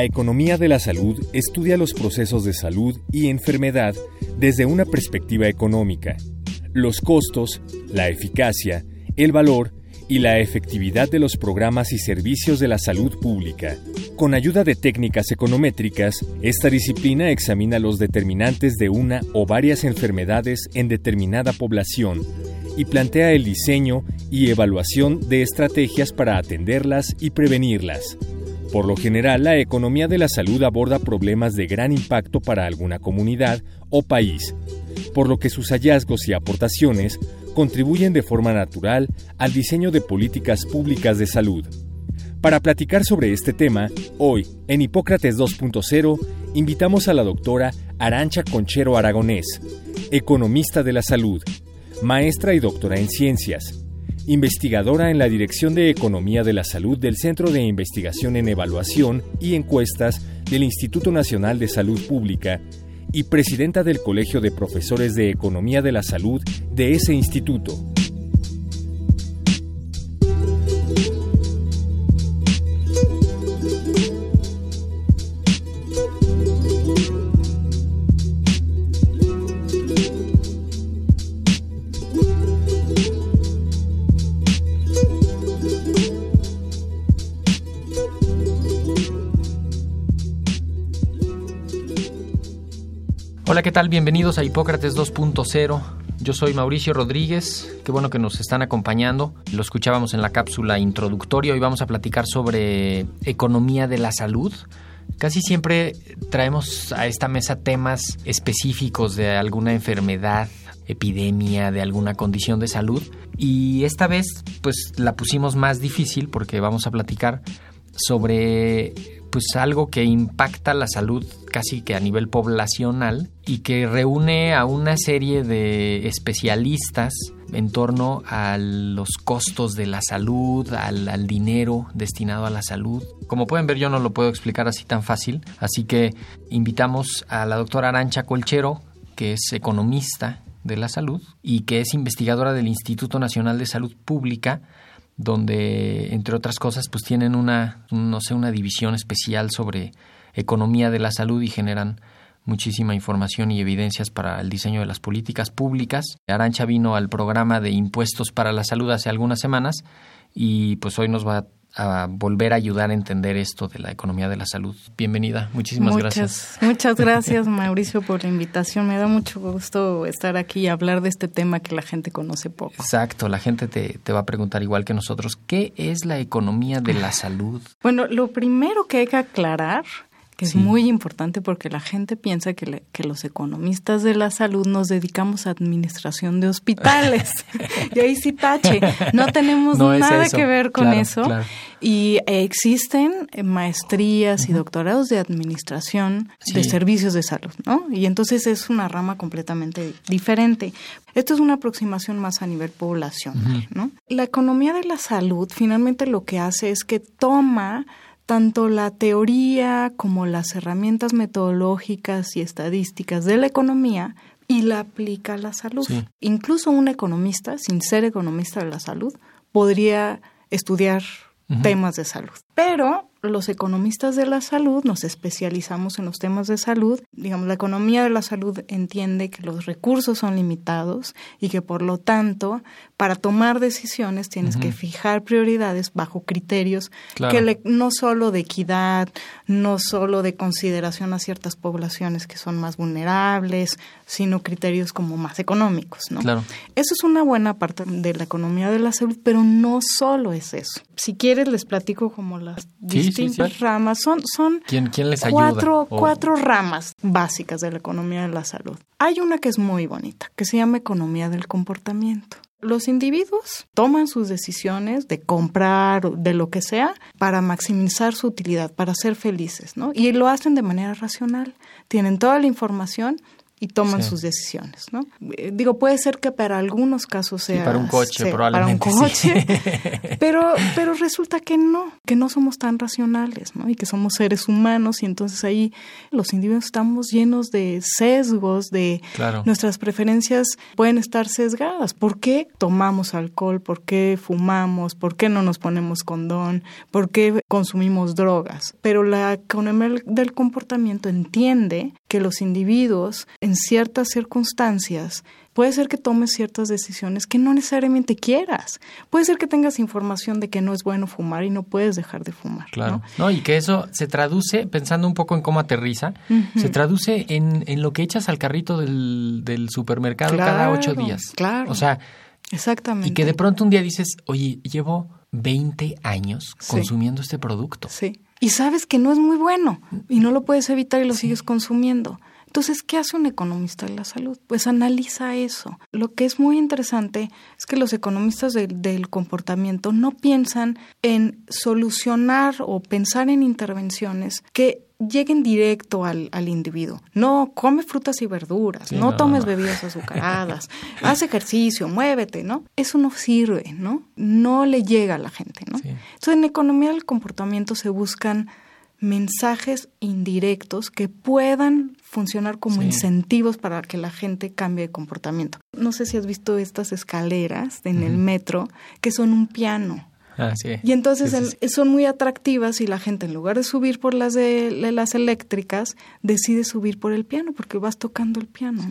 La economía de la salud estudia los procesos de salud y enfermedad desde una perspectiva económica, los costos, la eficacia, el valor y la efectividad de los programas y servicios de la salud pública. Con ayuda de técnicas econométricas, esta disciplina examina los determinantes de una o varias enfermedades en determinada población y plantea el diseño y evaluación de estrategias para atenderlas y prevenirlas. Por lo general, la economía de la salud aborda problemas de gran impacto para alguna comunidad o país, por lo que sus hallazgos y aportaciones contribuyen de forma natural al diseño de políticas públicas de salud. Para platicar sobre este tema, hoy, en Hipócrates 2.0, invitamos a la doctora Arancha Conchero Aragonés, economista de la salud, maestra y doctora en ciencias, investigadora en la Dirección de Economía de la Salud del Centro de Investigación en Evaluación y Encuestas del Instituto Nacional de Salud Pública y presidenta del Colegio de Profesores de Economía de la Salud de ese instituto. Hola, ¿qué tal? Bienvenidos a Hipócrates 2.0. Yo soy Mauricio Rodríguez, qué bueno que nos están acompañando. Lo escuchábamos en la cápsula introductoria. Hoy vamos a platicar sobre economía de la salud. Casi siempre traemos a esta mesa temas específicos de alguna enfermedad, epidemia, de alguna condición de salud. Y esta vez, pues la pusimos más difícil porque vamos a platicar sobre pues algo que impacta la salud casi que a nivel poblacional y que reúne a una serie de especialistas en torno a los costos de la salud, al, dinero destinado a la salud. Como pueden ver, yo no lo puedo explicar así tan fácil, así que invitamos a la doctora Arancha Colchero, que es economista de la salud y que es investigadora del Instituto Nacional de Salud Pública donde entre otras cosas pues tienen una no sé una división especial sobre economía de la salud y generan muchísima información y evidencias para el diseño de las políticas públicas. Arancha vino al programa de impuestos para la salud hace algunas semanas y pues hoy nos va a volver a ayudar a entender esto de la economía de la salud. Bienvenida, muchísimas muchas, gracias. Muchas gracias Mauricio por la invitación. Me da mucho gusto estar aquí y hablar de este tema que la gente conoce poco. Exacto, la gente te, te va a preguntar igual que nosotros, ¿qué es la economía de la salud? Bueno, lo primero que hay que aclarar que es muy importante porque la gente piensa que, le, que, los economistas de la salud nos dedicamos a administración de hospitales. y ahí sí tache. No tenemos no nada que ver con claro, eso. Claro. Y existen maestrías uh -huh. y doctorados de administración sí. de servicios de salud, ¿no? Y entonces es una rama completamente diferente. Esto es una aproximación más a nivel poblacional, uh -huh. ¿no? La economía de la salud finalmente lo que hace es que toma tanto la teoría como las herramientas metodológicas y estadísticas de la economía y la aplica a la salud. Sí. Incluso un economista, sin ser economista de la salud, podría estudiar uh -huh. temas de salud. Pero los economistas de la salud nos especializamos en los temas de salud. Digamos, la economía de la salud entiende que los recursos son limitados y que por lo tanto, para tomar decisiones tienes uh -huh. que fijar prioridades bajo criterios claro. que le, no solo de equidad, no solo de consideración a ciertas poblaciones que son más vulnerables, sino criterios como más económicos, ¿no? Claro. Eso es una buena parte de la economía de la salud, pero no solo es eso. Si quieres les platico como las sí, distintas sí, sí. ramas. Son, son ¿Quién, quién les cuatro, ayuda? cuatro ramas básicas de la economía de la salud. Hay una que es muy bonita, que se llama economía del comportamiento. Los individuos toman sus decisiones de comprar, de lo que sea, para maximizar su utilidad, para ser felices, ¿no? Y lo hacen de manera racional. Tienen toda la información y toman sus decisiones, ¿no? Eh, digo, puede ser que para algunos casos sea... para un coche, probablemente. Para un coche, pero, pero resulta que no, que no somos tan racionales, ¿no? Y que somos seres humanos y entonces ahí los individuos estamos llenos de sesgos, de nuestras preferencias pueden estar sesgadas. ¿Por qué tomamos alcohol? ¿Por qué fumamos? ¿Por qué no nos ponemos condón? ¿Por qué consumimos drogas? Pero la economía del comportamiento entiende que los individuos en ciertas circunstancias puede ser que tomes ciertas decisiones que no necesariamente quieras. Puede ser que tengas información de que no es bueno fumar y no puedes dejar de fumar. Claro. ¿no? y que eso se traduce, pensando un poco en cómo aterriza, se traduce en, en, lo que echas al carrito del, del supermercado cada ocho días. Claro. O sea, Exactamente. Y que de pronto un día dices, oye, llevo 20 años consumiendo este producto. Sí. Y sabes que no es muy bueno y no lo puedes evitar y lo sigues consumiendo. Entonces, ¿qué hace un economista de la salud? Pues analiza eso. Lo que es muy interesante es que los economistas del comportamiento no piensan en solucionar o pensar en intervenciones que lleguen directo al, al, individuo. No come frutas y verduras, no, tomes bebidas azucaradas, haz ejercicio, muévete, ¿no? Eso no sirve, ¿no? No le llega a la gente, ¿no? Entonces, en economía del comportamiento se buscan mensajes indirectos que puedan funcionar como incentivos para que la gente cambie de comportamiento. No sé si has visto estas escaleras en el metro que son un piano. Ah, y entonces son muy atractivas y la gente en lugar de subir por las de, las eléctricas decide subir por el piano porque vas tocando el piano.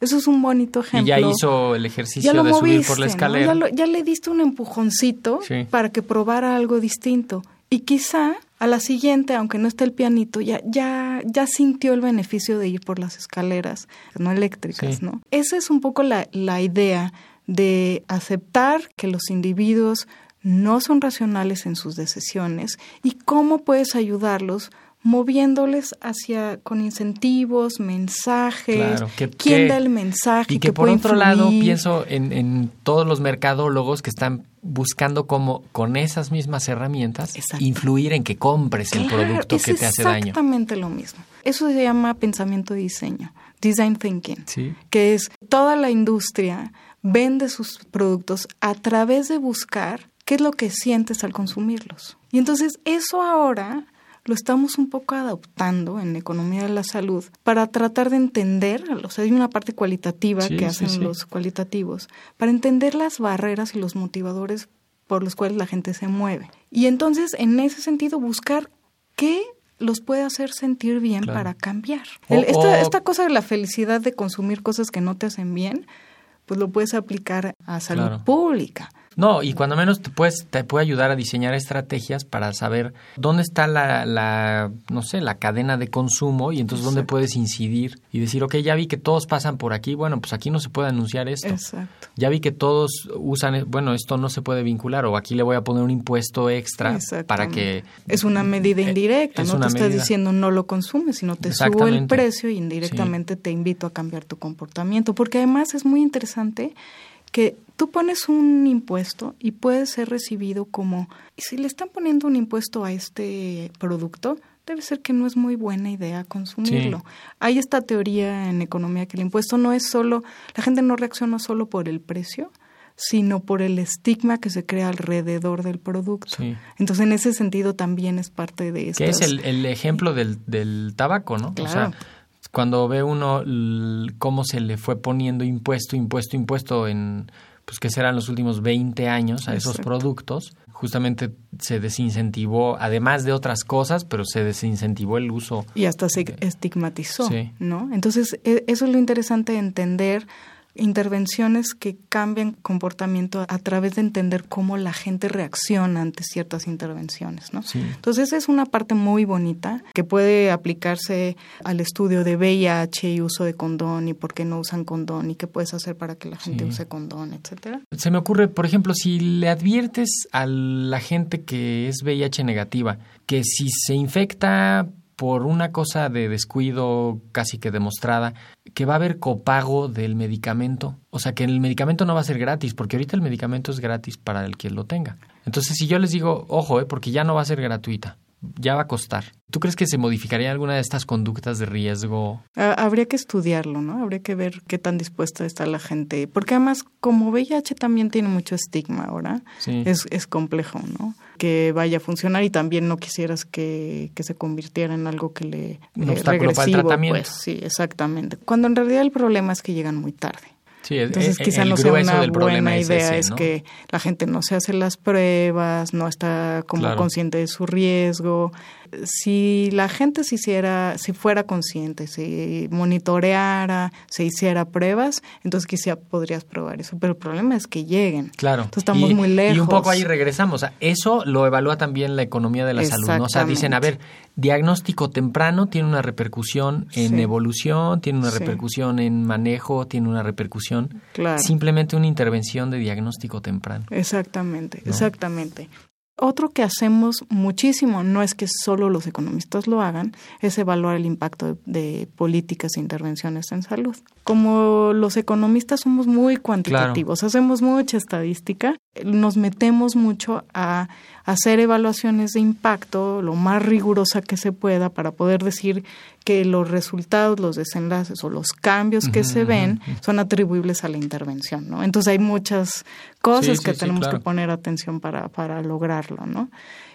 Eso es un bonito ejemplo. Y ya hizo el ejercicio de subir por la escalera. Ya, le diste un empujoncito para que probara algo distinto. Y quizá a la siguiente, aunque no esté el pianito, ya, ya, ya sintió el beneficio de ir por las escaleras no eléctricas, ¿no? Esa es un poco la, la idea de aceptar que los individuos no son racionales en sus decisiones y cómo puedes ayudarlos moviéndoles hacia con incentivos, mensajes, quién da el mensaje. Y que, por otro lado pienso en, en, todos los mercadólogos que están buscando cómo con esas mismas herramientas influir en que compres el producto que te hace daño. Exactamente lo mismo. Eso se llama pensamiento de diseño, design thinking, que es toda la industria vende sus productos a través de buscar qué es lo que sientes al consumirlos. Y entonces eso ahora lo estamos un poco adoptando en economía de la salud para tratar de entender, o sea, hay una parte cualitativa que hacen los cualitativos, para entender las barreras y los motivadores por los cuales la gente se mueve. Y entonces, en ese sentido, buscar qué los puede hacer sentir bien para cambiar. esta, cosa de la felicidad de consumir cosas que no te hacen bien, pues lo puedes aplicar a salud pública. No, y cuando menos te, puedes, te puede ayudar a diseñar estrategias para saber dónde está la, la no sé, la cadena de consumo y entonces dónde puedes incidir y decir, ok, ya vi que todos pasan por aquí, bueno, pues aquí no se puede anunciar esto. Exacto. Ya vi que todos usan, bueno, esto no se puede vincular o aquí le voy a poner un impuesto extra para que... Es una medida eh, indirecta, no te estás diciendo no lo consumes, sino te subo el precio y indirectamente te invito a cambiar tu comportamiento, porque además es muy interesante que tú pones un impuesto y puede ser recibido como, si le están poniendo un impuesto a este producto, debe ser que no es muy buena idea consumirlo. Hay esta teoría en economía que el impuesto no es solo, la gente no reacciona solo por el precio, sino por el estigma que se crea alrededor del producto. Entonces, en ese sentido también es parte de esto. Que es el, ejemplo del, del tabaco, ¿no? Claro cuando ve uno cómo se le fue poniendo impuesto, impuesto, impuesto en, pues que serán los últimos 20 años a esos productos, justamente se desincentivó, además de otras cosas, pero se desincentivó el uso. Y hasta se estigmatizó, ¿no? Entonces, e, eso es lo interesante de entender intervenciones que cambian comportamiento a través de entender cómo la gente reacciona ante ciertas intervenciones, ¿no? Entonces es una parte muy bonita que puede aplicarse al estudio de VIH y uso de condón y por qué no usan condón y qué puedes hacer para que la gente use condón, etcétera. Se me ocurre, por ejemplo, si le adviertes a la gente que es VIH negativa que si se infecta por una cosa de descuido casi que demostrada, que va a haber copago del medicamento. O sea, que el medicamento no va a ser gratis, porque ahorita el medicamento es gratis para el que lo tenga. Entonces, si yo les digo, ojo, eh, porque ya no va a ser gratuita, ya va a costar. ¿Tú crees que se modificaría alguna de estas conductas de riesgo? Habría que estudiarlo, ¿no? Habría que ver qué tan dispuesta está la gente. Porque además, como VIH también tiene mucho estigma ahora, es, es complejo, ¿no? Que vaya a funcionar y también no quisieras que, que se convirtiera en algo que le... Un obstáculo para el tratamiento. Pues, sí, exactamente. Cuando en realidad el problema es que llegan muy tarde. Entonces, e, quizá no sea una buena idea, es, que la gente no se hace las pruebas, no está como consciente de su riesgo. Si la gente se hiciera, si fuera consciente, si monitoreara, se hiciera pruebas, entonces quizá podrías probar eso. Pero el problema es que lleguen. Claro. Entonces estamos muy lejos. Y un poco ahí regresamos. eso lo evalúa también la economía de la salud. ¿no? O sea, dicen, a ver, diagnóstico temprano tiene una repercusión en evolución, tiene una repercusión en manejo, tiene una repercusión. Simplemente una intervención de diagnóstico temprano. Exactamente, exactamente. Otro que hacemos muchísimo, no es que solo los economistas lo hagan, es evaluar el impacto de, políticas e intervenciones en salud. Como los economistas somos muy cuantitativos, hacemos mucha estadística, nos metemos mucho a hacer evaluaciones de impacto lo más rigurosa que se pueda para poder decir que los resultados, los desenlaces o los cambios que se ven son atribuibles a la intervención, ¿no? Entonces hay muchas cosas que tenemos que poner atención para, para lograrlo, ¿no?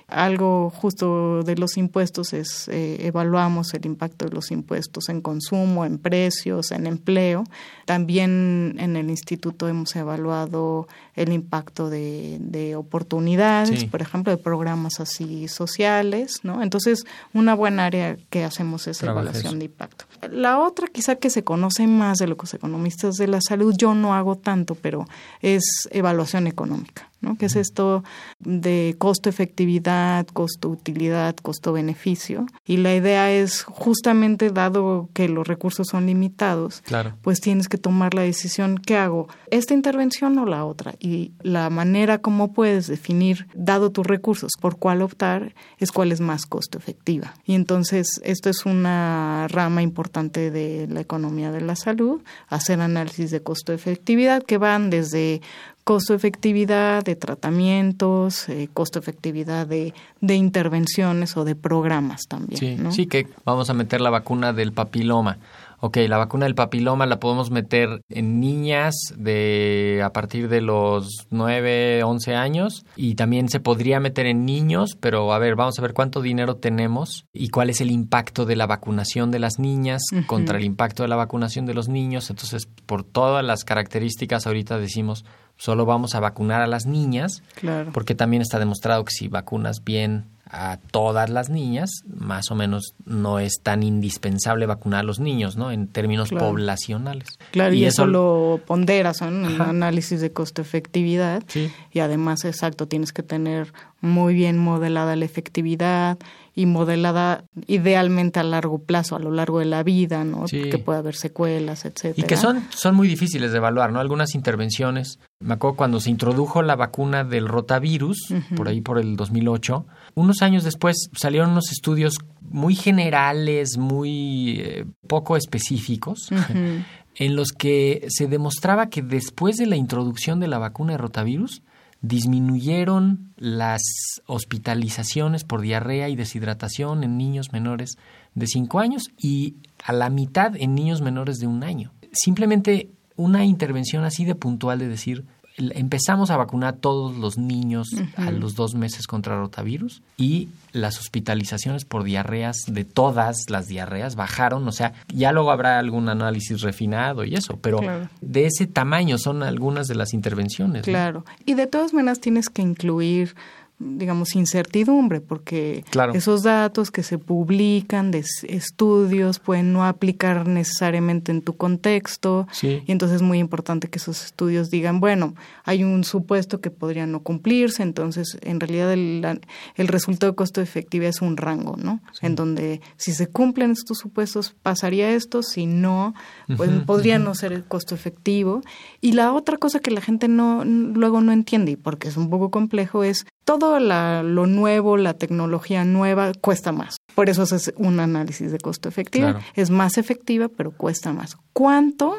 Algo justo de los impuestos es eh, evaluamos el impacto de los impuestos en consumo, en precios, en empleo. También en el instituto hemos evaluado el impacto de, de oportunidades, por ejemplo, de programas así sociales, ¿no? Entonces, una buena área que hacemos es evaluación de impacto. La otra, quizá que se conoce más de los economistas de la salud, yo no hago tanto, pero es evaluación económica. ¿no? que es esto de costo-efectividad, costo-utilidad, costo-beneficio. Y la idea es justamente, dado que los recursos son limitados, pues tienes que tomar la decisión, ¿qué hago? ¿Esta intervención o la otra? Y la manera como puedes definir, dado tus recursos, por cuál optar, es cuál es más costo-efectiva. Y entonces, esto es una rama importante de la economía de la salud, hacer análisis de costo-efectividad que van desde costo-efectividad de tratamientos, eh, costo-efectividad de, de, intervenciones o de programas también. Sí, sí, que vamos a meter la vacuna del papiloma. Ok, la vacuna del papiloma la podemos meter en niñas de a partir de los 9, 11 años y también se podría meter en niños, pero a ver, vamos a ver cuánto dinero tenemos y cuál es el impacto de la vacunación de las niñas contra el impacto de la vacunación de los niños. Entonces, por todas las características ahorita decimos, solo vamos a vacunar a las niñas, porque también está demostrado que si vacunas bien a todas las niñas, más o menos no es tan indispensable vacunar a los niños, ¿no? En términos poblacionales. Claro, y, eso, lo ponderas en un análisis de costo-efectividad. Y además, exacto, tienes que tener muy bien modelada la efectividad y modelada idealmente a largo plazo, a lo largo de la vida, ¿no? Que puede haber secuelas, etcétera. Y que son, son muy difíciles de evaluar, ¿no? Algunas intervenciones. Me acuerdo cuando se introdujo la vacuna del rotavirus, por ahí por el 2008, unos años después salieron unos estudios muy generales, muy eh, poco específicos, en los que se demostraba que después de la introducción de la vacuna de rotavirus, disminuyeron las hospitalizaciones por diarrea y deshidratación en niños menores de 5 años y a la mitad en niños menores de un año. Simplemente una intervención así de puntual de decir, empezamos a vacunar a todos los niños a los dos meses contra rotavirus y las hospitalizaciones por diarreas de todas las diarreas bajaron. O sea, ya luego habrá algún análisis refinado y eso, pero de ese tamaño son algunas de las intervenciones. Claro. Y de todas maneras tienes que incluir digamos, incertidumbre, porque esos datos que se publican de estudios pueden no aplicar necesariamente en tu contexto, y entonces es muy importante que esos estudios digan, bueno, hay un supuesto que podría no cumplirse, entonces en realidad el, el resultado de costo efectivo es un rango, ¿no? En donde si se cumplen estos supuestos pasaría esto, si no, pues podría no ser el costo efectivo. Y la otra cosa que la gente no luego no entiende, y porque es un poco complejo, es todo lo nuevo, la tecnología nueva, cuesta más. Por eso es un análisis de costo efectivo. Es más efectiva, pero cuesta más. ¿Cuánto?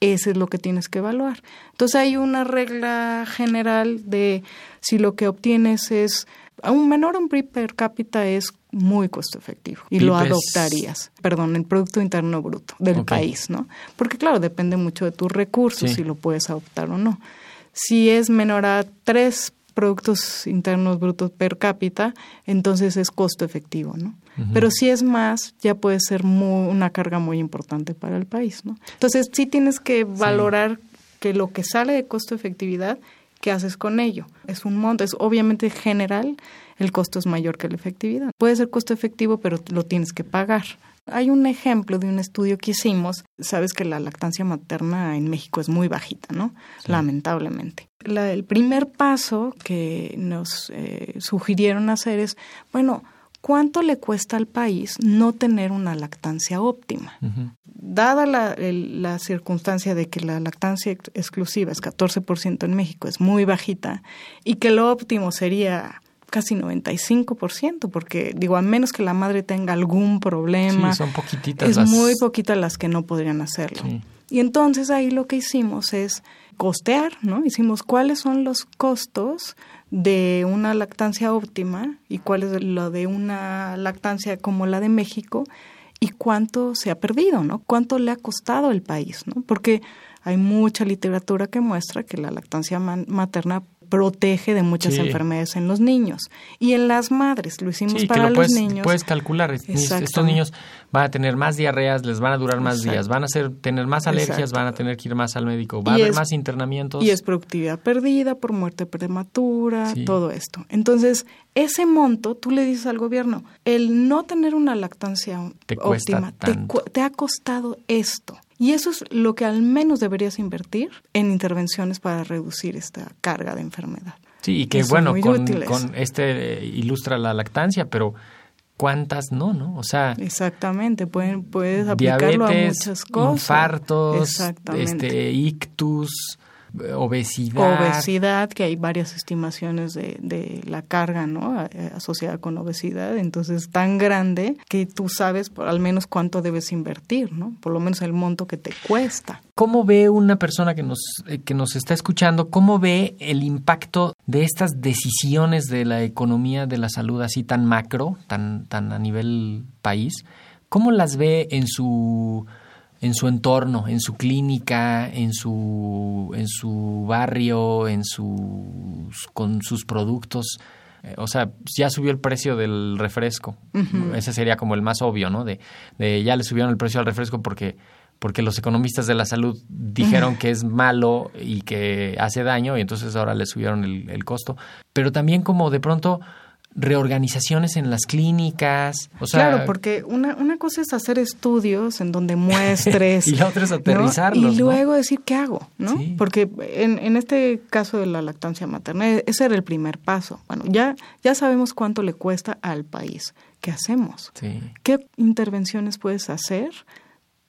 Ese es lo que tienes que evaluar. Entonces hay una regla general de si lo que obtienes es un menor un PIB per cápita es muy costo efectivo y lo adoptarías. Perdón, el Producto Interno Bruto del país, ¿no? Porque claro, depende mucho de tus recursos si lo puedes adoptar o no. Si es menor a tres productos internos brutos per cápita, entonces es costo efectivo, ¿no? Pero si es más, ya puede ser una carga muy importante para el país, ¿no? Entonces sí tienes que valorar que lo que sale de costo efectividad, ¿qué haces con ello? Es un monto, es obviamente general, el costo es mayor que la efectividad. Puede ser costo efectivo, pero lo tienes que pagar. Hay un ejemplo de un estudio que hicimos. Sabes que la lactancia materna en México es muy bajita, ¿no? Lamentablemente. el primer paso que nos eh, sugirieron hacer es, bueno, ¿cuánto le cuesta al país no tener una lactancia óptima? Dada la, la, circunstancia de que la lactancia exclusiva es 14% en México, es muy bajita, y que lo óptimo sería casi 95%, porque digo, a menos que la madre tenga algún problema, son poquititas es muy poquitas las que no podrían hacerlo. Y entonces ahí lo que hicimos es costear, ¿no? Hicimos cuáles son los costos de una lactancia óptima y cuál es lo de una lactancia como la de México y cuánto se ha perdido, ¿no? Cuánto le ha costado el país, ¿no? Porque hay mucha literatura que muestra que la lactancia materna protege de muchas enfermedades en los niños y en las madres. Lo hicimos para los niños. Puedes calcular, estos niños van a tener más diarreas, les van a durar más días, van a ser, tener más alergias, van a tener que ir más al médico, va a haber más internamientos. Y es productividad perdida por muerte prematura, todo esto. Entonces, ese monto, tú le dices al gobierno, el no tener una lactancia óptima te ha costado esto. Y eso es lo que al menos deberías invertir en intervenciones para reducir esta carga de enfermedad. Sí, y que bueno, con, con, este ilustra la lactancia, pero ¿cuántas no, no? O sea, exactamente, pueden, puedes aplicarlo a muchas cosas. Infartos, este ictus, obesidad. Obesidad, que hay varias estimaciones de, de la carga, ¿no? Eh, asociada con obesidad. Entonces, tan grande que tú sabes por al menos cuánto debes invertir, ¿no? Por lo menos el monto que te cuesta. ¿Cómo ve una persona que nos, eh, que nos está escuchando, cómo ve el impacto de estas decisiones de la economía de la salud así tan macro, tan, tan a nivel país? ¿Cómo las ve en su en su entorno, en su clínica, en su, en su barrio, en sus, con sus productos. Eh, o sea, ya subió el precio del refresco. Ese sería como el más obvio, ¿no? De, de, ya le subieron el precio al refresco porque, porque los economistas de la salud dijeron que es malo y que hace daño y entonces ahora le subieron el, el costo. Pero también como de pronto reorganizaciones en las clínicas. O sea, claro, porque una, una cosa es hacer estudios en donde muestres. y la otra es aterrizarlos. Y luego decir qué hago, ¿no? Porque en, en este caso de la lactancia materna, e, ese era el primer paso. Bueno, ya, ya sabemos cuánto le cuesta al país. ¿Qué hacemos? ¿Qué intervenciones puedes hacer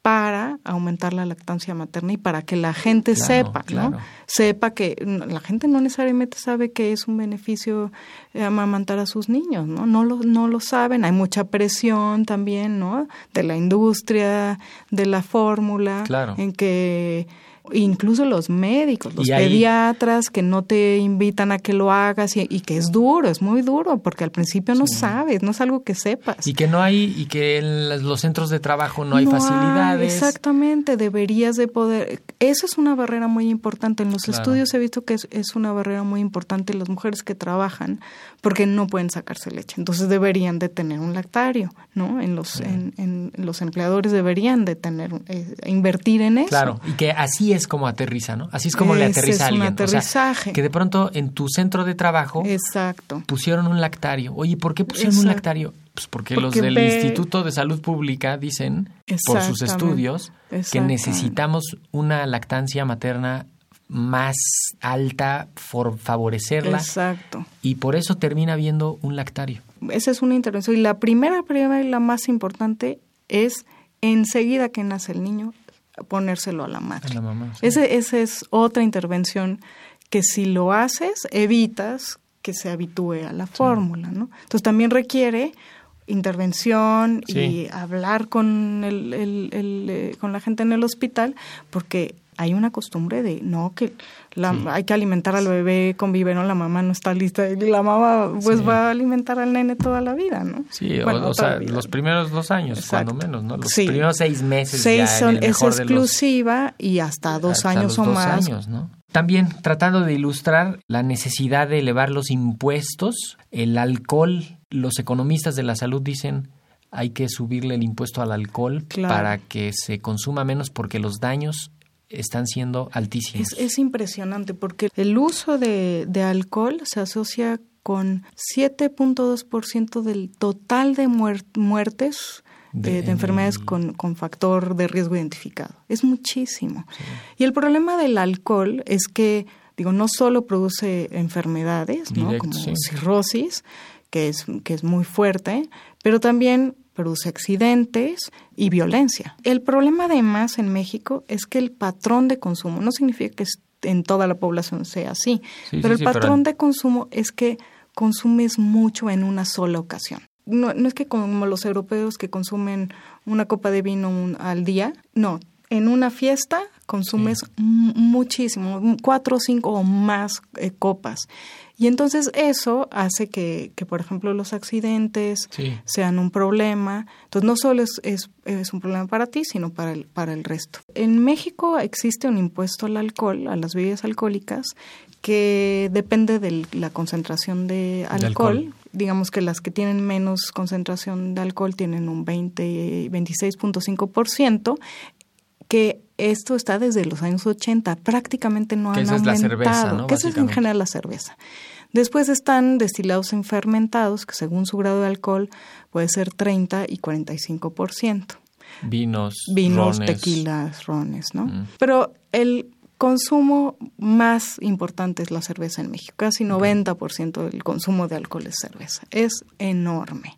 para aumentar la lactancia materna y para que la gente sepa, ¿no? Sepa que la gente no necesariamente sabe que es un beneficio eh, amamantar a sus niños, ¿no? No lo, no lo saben, hay mucha presión también, ¿no? De la industria, de la fórmula, en que incluso los médicos, los pediatras que no te invitan a que lo hagas y, que es duro, es muy duro, porque al principio no sabes, no es algo que sepas. Y que no hay, y que en los centros de trabajo no hay facilidades. exactamente, deberías de poder, eso es una barrera muy importante. En los estudios he visto que es, es una barrera muy importante las mujeres que trabajan porque no pueden sacarse leche. Entonces deberían de tener un lactario, ¿no? En los, en, en, los empleadores deberían de tener, eh, invertir en eso. Claro, y que así es como aterriza, ¿no? Así es como le aterriza a alguien. Un aterrizaje. que de pronto en tu centro de trabajo Exacto. pusieron un lactario. Oye, ¿por qué pusieron un lactario? Pues porque, los del Instituto de Salud Pública dicen, por sus estudios, que necesitamos una lactancia materna más alta por favorecerla. Exacto. Y por eso termina habiendo un lactario. Esa es una intervención. Y la primera, primera y la más importante es enseguida que nace el niño, ponérselo a la madre. esa es otra intervención que si lo haces, evitas que se habitúe a la fórmula, ¿no? Entonces también requiere intervención y hablar con el, el, eh, con la gente en el hospital porque hay una costumbre de no que la, hay que alimentar al bebé con biberón la mamá no está lista y la mamá pues va a alimentar al nene toda la vida no sí o, sea los primeros dos años cuando menos no los primeros seis meses seis son es exclusiva y hasta dos años o más. años, ¿no? También tratando de ilustrar la necesidad de elevar los impuestos, el alcohol, los economistas de la salud dicen hay que subirle el impuesto al alcohol para que se consuma menos porque los daños están siendo altísimos. Es, impresionante porque el uso de, alcohol se asocia con 7.2% del total de muertes de, enfermedades con, con, factor de riesgo identificado. Es muchísimo. Y el problema del alcohol es que, digo, no solo produce enfermedades, ¿no? como cirrosis, que es, que es muy fuerte, pero también produce accidentes y violencia. El problema además en México es que el patrón de consumo, no significa que en toda la población sea así, pero el patrón de consumo es que consumes mucho en una sola ocasión. No, no es que como los europeos que consumen una copa de vino al día, no, en una fiesta consumes muchísimo, cuatro, cinco o más eh, copas. Y entonces eso hace que, que por ejemplo, los accidentes sean un problema. Entonces no solo es, es, es, un problema para ti, sino para el, para el resto. En México existe un impuesto al alcohol, a las bebidas alcohólicas, que depende de la concentración de alcohol. Digamos que las que tienen menos concentración de alcohol tienen un 20, 26.5%, que esto está desde los años 80, prácticamente no han aumentado. Es la cerveza, ¿no? Que eso es en general la cerveza. Después están destilados en fermentados, que según su grado de alcohol puede ser 30 y 45%. Vinos, Vinos, tequilas, rones, ¿no? Mm. Pero el consumo más importante es la cerveza en México. Casi 90% del consumo de alcohol es cerveza. Es enorme.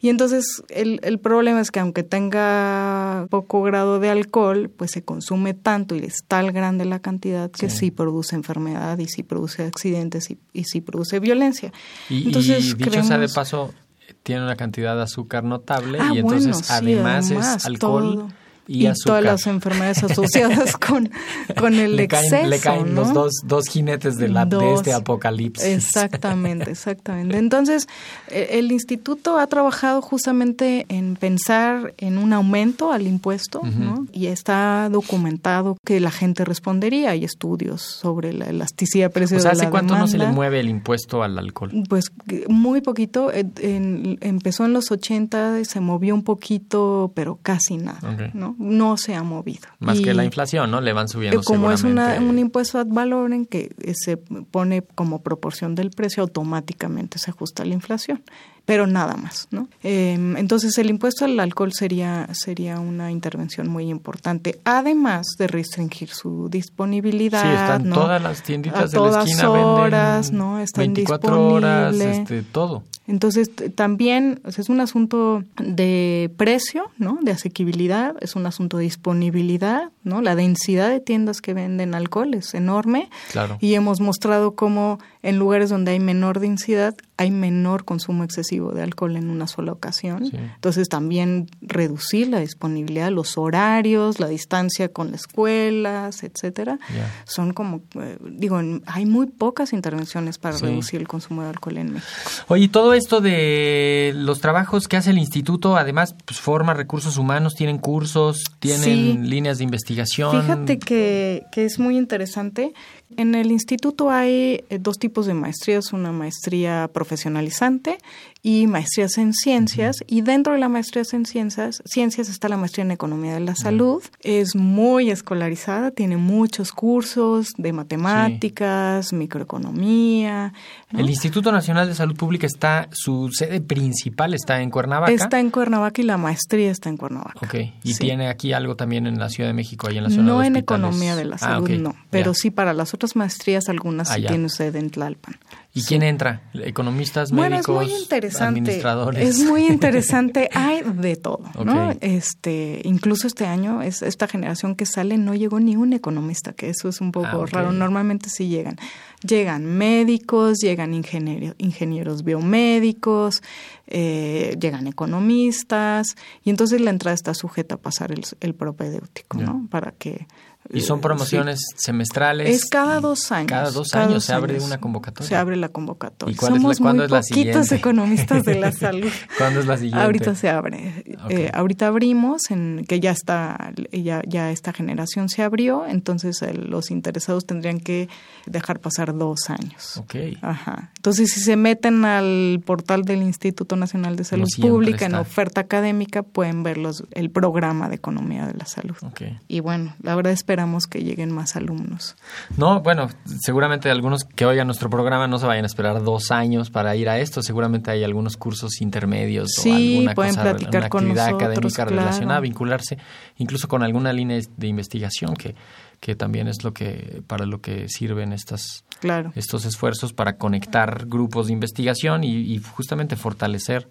Y entonces el, el problema es que aunque tenga poco grado de alcohol, pues se consume tanto y es tal grande la cantidad que sí, produce enfermedad y sí produce accidentes y, y sí produce violencia. Y, entonces, dicho sea de paso, tiene una cantidad de azúcar notable y ah, entonces además, es alcohol y, todas las enfermedades asociadas con, con el le exceso. le caen los dos, dos jinetes de, la, de este apocalipsis. Exactamente, exactamente. Entonces, e, el instituto ha trabajado justamente en pensar en un aumento al impuesto, ¿no? Y está documentado que la gente respondería. Hay estudios sobre la elasticidad de precios. O ¿hace cuánto no se le mueve el impuesto al alcohol? Pues muy poquito. empezó en los 80, se movió un poquito, pero casi nada, ¿no? No se ha movido. Más que la inflación, ¿no? Le van subiendo Como es un impuesto ad valorem que se pone como proporción del precio, automáticamente se ajusta a la inflación pero nada más, ¿no? Em, entonces el impuesto al alcohol sería sería una intervención muy importante, además de restringir su disponibilidad. Sí, están todas las tienditas de la esquina horas, ¿no? Están 24 horas, este, todo. Entonces también es un asunto de precio, ¿no? De asequibilidad, es un asunto de disponibilidad, ¿no? La densidad de tiendas que venden alcohol es enorme. Claro. Y hemos mostrado cómo en lugares donde hay menor densidad hay menor consumo excesivo de alcohol en una sola ocasión. Entonces también reducir la disponibilidad, los horarios, la distancia con las escuelas, etcétera, son como eh, digo, hay muy pocas intervenciones para reducir el consumo de alcohol en México. Oye, todo esto de los trabajos que hace el instituto, además pues, forma recursos humanos, tienen cursos, tienen líneas de investigación. Fíjate que, que es muy interesante en el instituto hay eh, dos tipos de maestrías, una maestría profesionalizante y maestrías en ciencias. Y dentro de la maestría en ciencias, ciencias está la maestría en economía de la salud. Es muy escolarizada, tiene muchos cursos de matemáticas, microeconomía. El Instituto Nacional de Salud Pública está, su sede principal está en Cuernavaca. Está en Cuernavaca y la maestría está en Cuernavaca. Ok, y tiene aquí algo también en la Ciudad de México, ahí en la zona No en economía de la ah, salud, no, pero sí para las otras maestrías algunas sí tienen sede en Tlalpan. ¿Y quién entra? ¿Economistas, bueno, médicos, es muy interesante. administradores? Es muy interesante. Hay de todo, ¿no? Este, incluso este año, es, esta generación que sale no llegó ni un economista, que eso es un poco Ah, raro. Normalmente sí llegan. Llegan médicos, llegan ingeniero- ingenieros biomédicos, eh, llegan economistas, y entonces la entrada está sujeta a pasar el, el propedéutico. ¿no? Para que... ¿Y son eh, promociones semestrales? Es cada dos años. Cada dos cada años dos se abre años. una convocatoria. Se abre la convocatoria. ¿Y cuál es la- Somos cuándo muy es la poquitos economistas de la salud. ¿Cuándo es la siguiente? Ahorita se abre. Eh, ahorita abrimos, en que ya está, ya, ya esta generación se abrió, entonces eh, los interesados tendrían que dejar pasar dos años. Ok. Ajá. Entonces, si se meten al portal del Instituto Nacional de Salud Pública en oferta académica, pueden ver los, el programa de economía de la salud. Ok. Y bueno, la verdad esperamos que lleguen más alumnos. No, bueno, seguramente algunos que oigan nuestro programa no se vayan a esperar dos años para ir a esto. Seguramente hay algunos cursos intermedios Sí, o alguna pueden cosa, platicar una con actividad nosotros, académica claro. relacionada, vincularse incluso con alguna línea de investigación que, que también es lo que para lo que sirven estas Claro. estos esfuerzos para conectar grupos de investigación y, y justamente fortalecer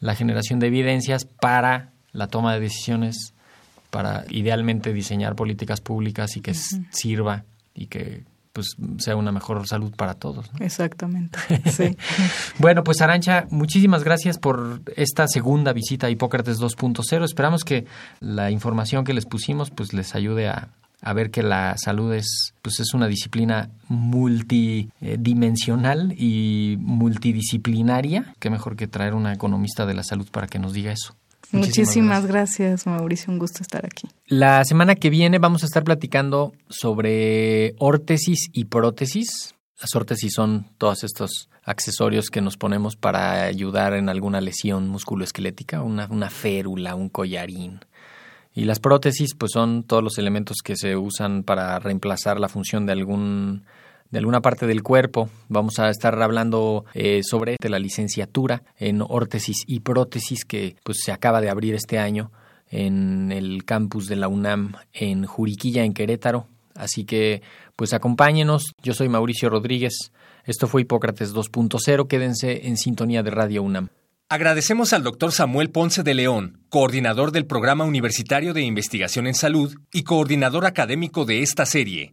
la generación de evidencias para la toma de decisiones, para idealmente diseñar políticas públicas y que sirva y que pues sea una mejor salud para todos. ¿no? Exactamente. Sí. Bueno, pues Arancha, muchísimas gracias por esta segunda visita a Hipócrates 2.0. Esperamos que la información que les pusimos pues les ayude a, a ver que la salud es pues es una disciplina multidimensional y multidisciplinaria. Qué mejor que traer una economista de la salud para que nos diga eso. Muchísimas gracias, Mauricio. Un gusto estar aquí. La semana que viene vamos a estar platicando sobre órtesis y prótesis. Las órtesis son todos estos accesorios que nos ponemos para ayudar en alguna lesión musculoesquelética, una, una férula, un collarín. Y las prótesis, pues son todos los elementos que se usan para reemplazar la función de algún de alguna parte del cuerpo. Vamos a estar hablando eh, sobre la licenciatura en órtesis y prótesis que pues se acaba de abrir este año en el campus de la UNAM en Juriquilla, en Querétaro. Así que, pues acompáñenos. Yo soy Mauricio Rodríguez. Esto fue Hipócrates 2.0. Quédense en sintonía de Radio UNAM. Agradecemos al doctor Samuel Ponce de León, coordinador del Programa Universitario de Investigación en Salud y coordinador académico de esta serie.